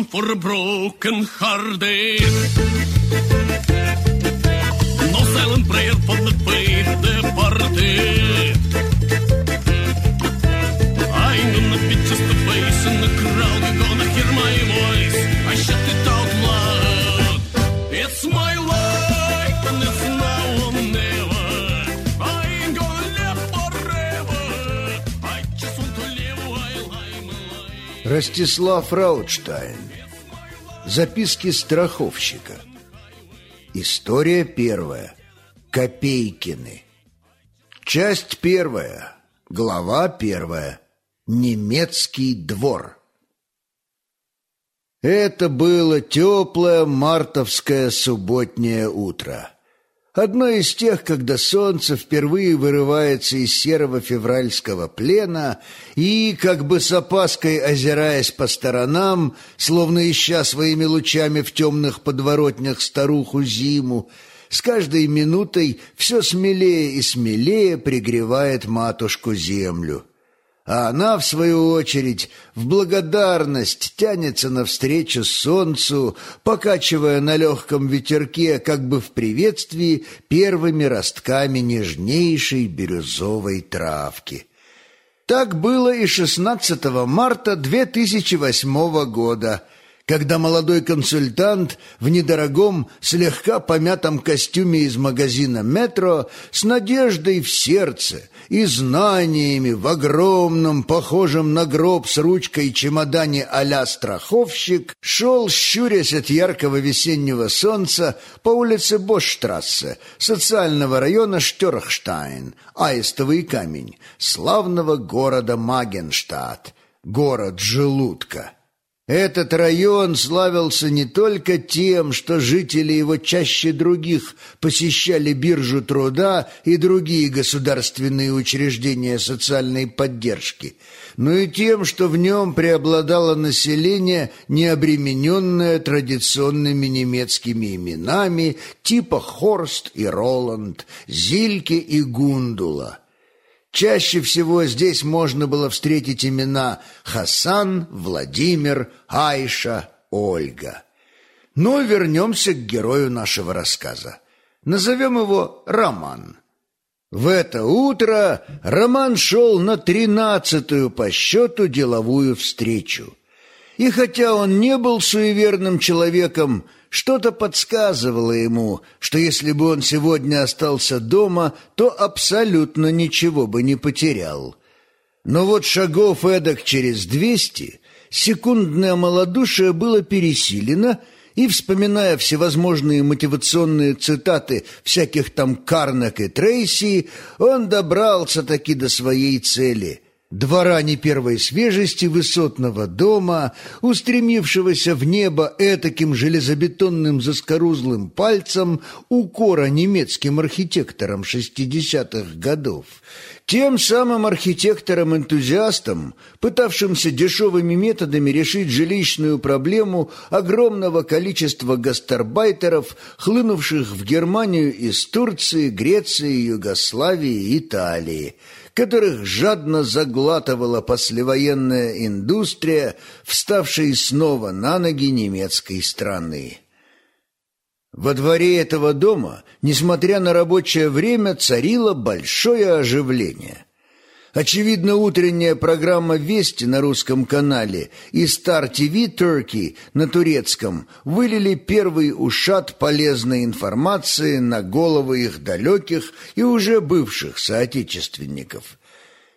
balm for broken hearted. No silent prayer for the faith departed. I'm gonna be just a face in the crowd. You're gonna hear my voice. I shut it out loud. It's my life and it's now or never. I ain't gonna live forever. I just want to live while I'm alive. Ростислав Раутштайн. Записки страховщика. История первая. Копейкины. Часть первая. Глава первая. Немецкий двор. Это было теплое мартовское субботнее утро. Одно из тех, когда солнце впервые вырывается из серого февральского плена и, как бы с опаской озираясь по сторонам, словно ища своими лучами в темных подворотнях старуху зиму, с каждой минутой все смелее и смелее пригревает матушку землю. А она, в свою очередь, в благодарность тянется навстречу солнцу, покачивая на легком ветерке, как бы в приветствии, первыми ростками нежнейшей бирюзовой травки. Так было и 16 марта 2008 года, когда молодой консультант в недорогом, слегка помятом костюме из магазина «Метро» с надеждой в сердце и знаниями в огромном, похожем на гроб с ручкой чемодане а-ля страховщик шел, щурясь от яркого весеннего солнца по улице Боштрассе, социального района Штерхштайн, Аистовый камень, славного города Магенштадт, город желудка. Этот район славился не только тем, что жители его чаще других посещали биржу труда и другие государственные учреждения социальной поддержки, но и тем, что в нем преобладало население, не обремененное традиционными немецкими именами типа Хорст и Роланд, Зильке и Гундула – Чаще всего здесь можно было встретить имена Хасан, Владимир, Айша, Ольга. Но вернемся к герою нашего рассказа. Назовем его Роман. В это утро Роман шел на тринадцатую по счету деловую встречу. И хотя он не был суеверным человеком, что-то подсказывало ему, что если бы он сегодня остался дома, то абсолютно ничего бы не потерял. Но вот шагов эдак через двести секундное малодушие было пересилено, и, вспоминая всевозможные мотивационные цитаты всяких там Карнак и Трейси, он добрался таки до своей цели — Двора не первой свежести высотного дома, устремившегося в небо этаким железобетонным заскорузлым пальцем укора немецким архитекторам шестидесятых годов, тем самым архитекторам-энтузиастам, пытавшимся дешевыми методами решить жилищную проблему огромного количества гастарбайтеров, хлынувших в Германию из Турции, Греции, Югославии, Италии – которых жадно заглатывала послевоенная индустрия, вставшая снова на ноги немецкой страны. Во дворе этого дома, несмотря на рабочее время, царило большое оживление – Очевидно, утренняя программа «Вести» на русском канале и Star TV Turkey на турецком вылили первый ушат полезной информации на головы их далеких и уже бывших соотечественников.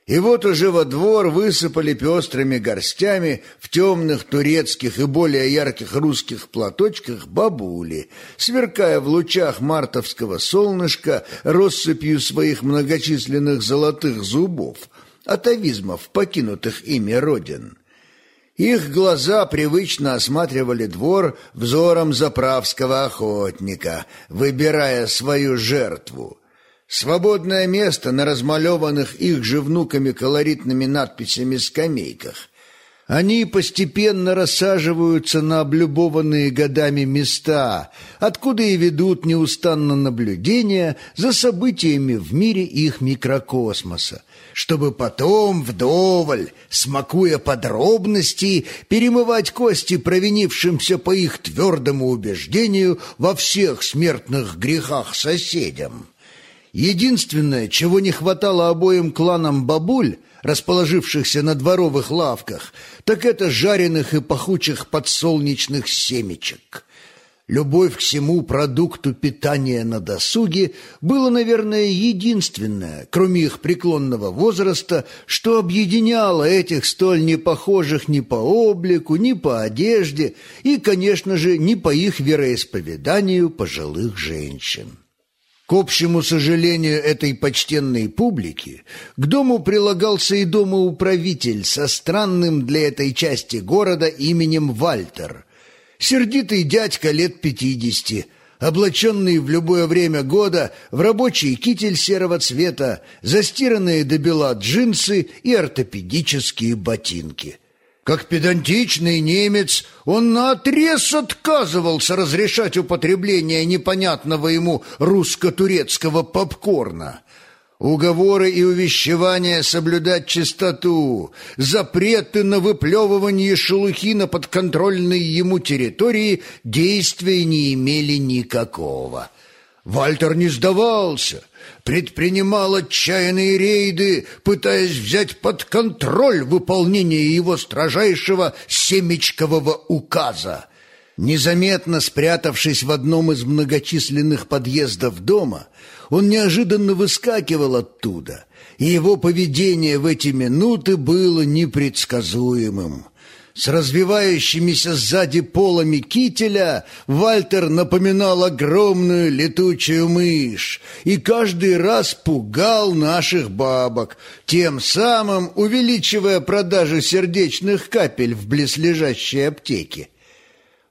И вот уже во двор высыпали пестрыми горстями в темных турецких и более ярких русских платочках бабули, сверкая в лучах мартовского солнышка россыпью своих многочисленных золотых зубов, атовизмов, покинутых ими родин. Их глаза привычно осматривали двор взором заправского охотника, выбирая свою жертву – Свободное место на размалеванных их же внуками колоритными надписями скамейках. Они постепенно рассаживаются на облюбованные годами места, откуда и ведут неустанно наблюдения за событиями в мире их микрокосмоса, чтобы потом вдоволь, смакуя подробности, перемывать кости провинившимся по их твердому убеждению во всех смертных грехах соседям. Единственное, чего не хватало обоим кланам бабуль, расположившихся на дворовых лавках, так это жареных и пахучих подсолнечных семечек. Любовь к всему продукту питания на досуге было, наверное, единственное, кроме их преклонного возраста, что объединяло этих столь непохожих ни по облику, ни по одежде и, конечно же, ни по их вероисповеданию пожилых женщин. К общему сожалению этой почтенной публики, к дому прилагался и домоуправитель со странным для этой части города именем Вальтер. Сердитый дядька лет пятидесяти, облаченный в любое время года в рабочий китель серого цвета, застиранные до бела джинсы и ортопедические ботинки – как педантичный немец, он наотрез отказывался разрешать употребление непонятного ему русско-турецкого попкорна. Уговоры и увещевания соблюдать чистоту, запреты на выплевывание шелухи на подконтрольной ему территории действия не имели никакого. Вальтер не сдавался — предпринимал отчаянные рейды, пытаясь взять под контроль выполнение его строжайшего семечкового указа. Незаметно спрятавшись в одном из многочисленных подъездов дома, он неожиданно выскакивал оттуда, и его поведение в эти минуты было непредсказуемым. С развивающимися сзади полами кителя Вальтер напоминал огромную летучую мышь и каждый раз пугал наших бабок, тем самым увеличивая продажи сердечных капель в близлежащей аптеке.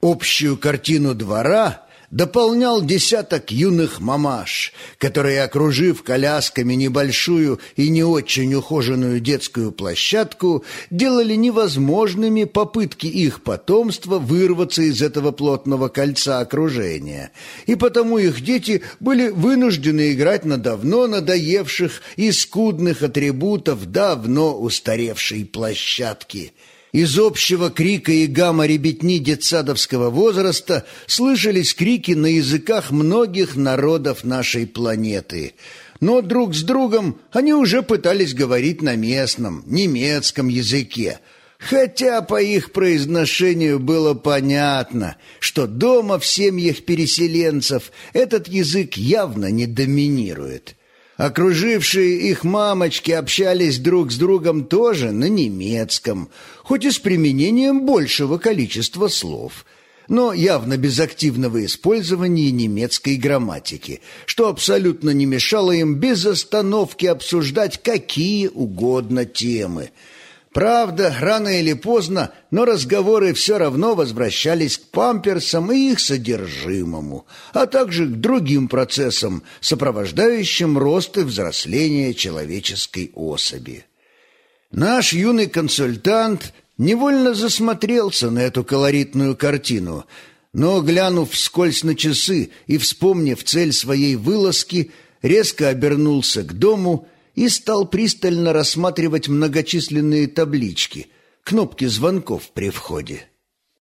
Общую картину двора дополнял десяток юных мамаш, которые, окружив колясками небольшую и не очень ухоженную детскую площадку, делали невозможными попытки их потомства вырваться из этого плотного кольца окружения. И потому их дети были вынуждены играть на давно надоевших и скудных атрибутов давно устаревшей площадки – из общего крика и гамма ребятни детсадовского возраста слышались крики на языках многих народов нашей планеты. Но друг с другом они уже пытались говорить на местном, немецком языке, хотя по их произношению было понятно, что дома в семьях переселенцев этот язык явно не доминирует. Окружившие их мамочки общались друг с другом тоже на немецком, хоть и с применением большего количества слов, но явно без активного использования немецкой грамматики, что абсолютно не мешало им без остановки обсуждать какие угодно темы – Правда, рано или поздно, но разговоры все равно возвращались к памперсам и их содержимому, а также к другим процессам, сопровождающим рост и взросление человеческой особи. Наш юный консультант невольно засмотрелся на эту колоритную картину, но, глянув вскользь на часы и вспомнив цель своей вылазки, резко обернулся к дому и стал пристально рассматривать многочисленные таблички, кнопки звонков при входе.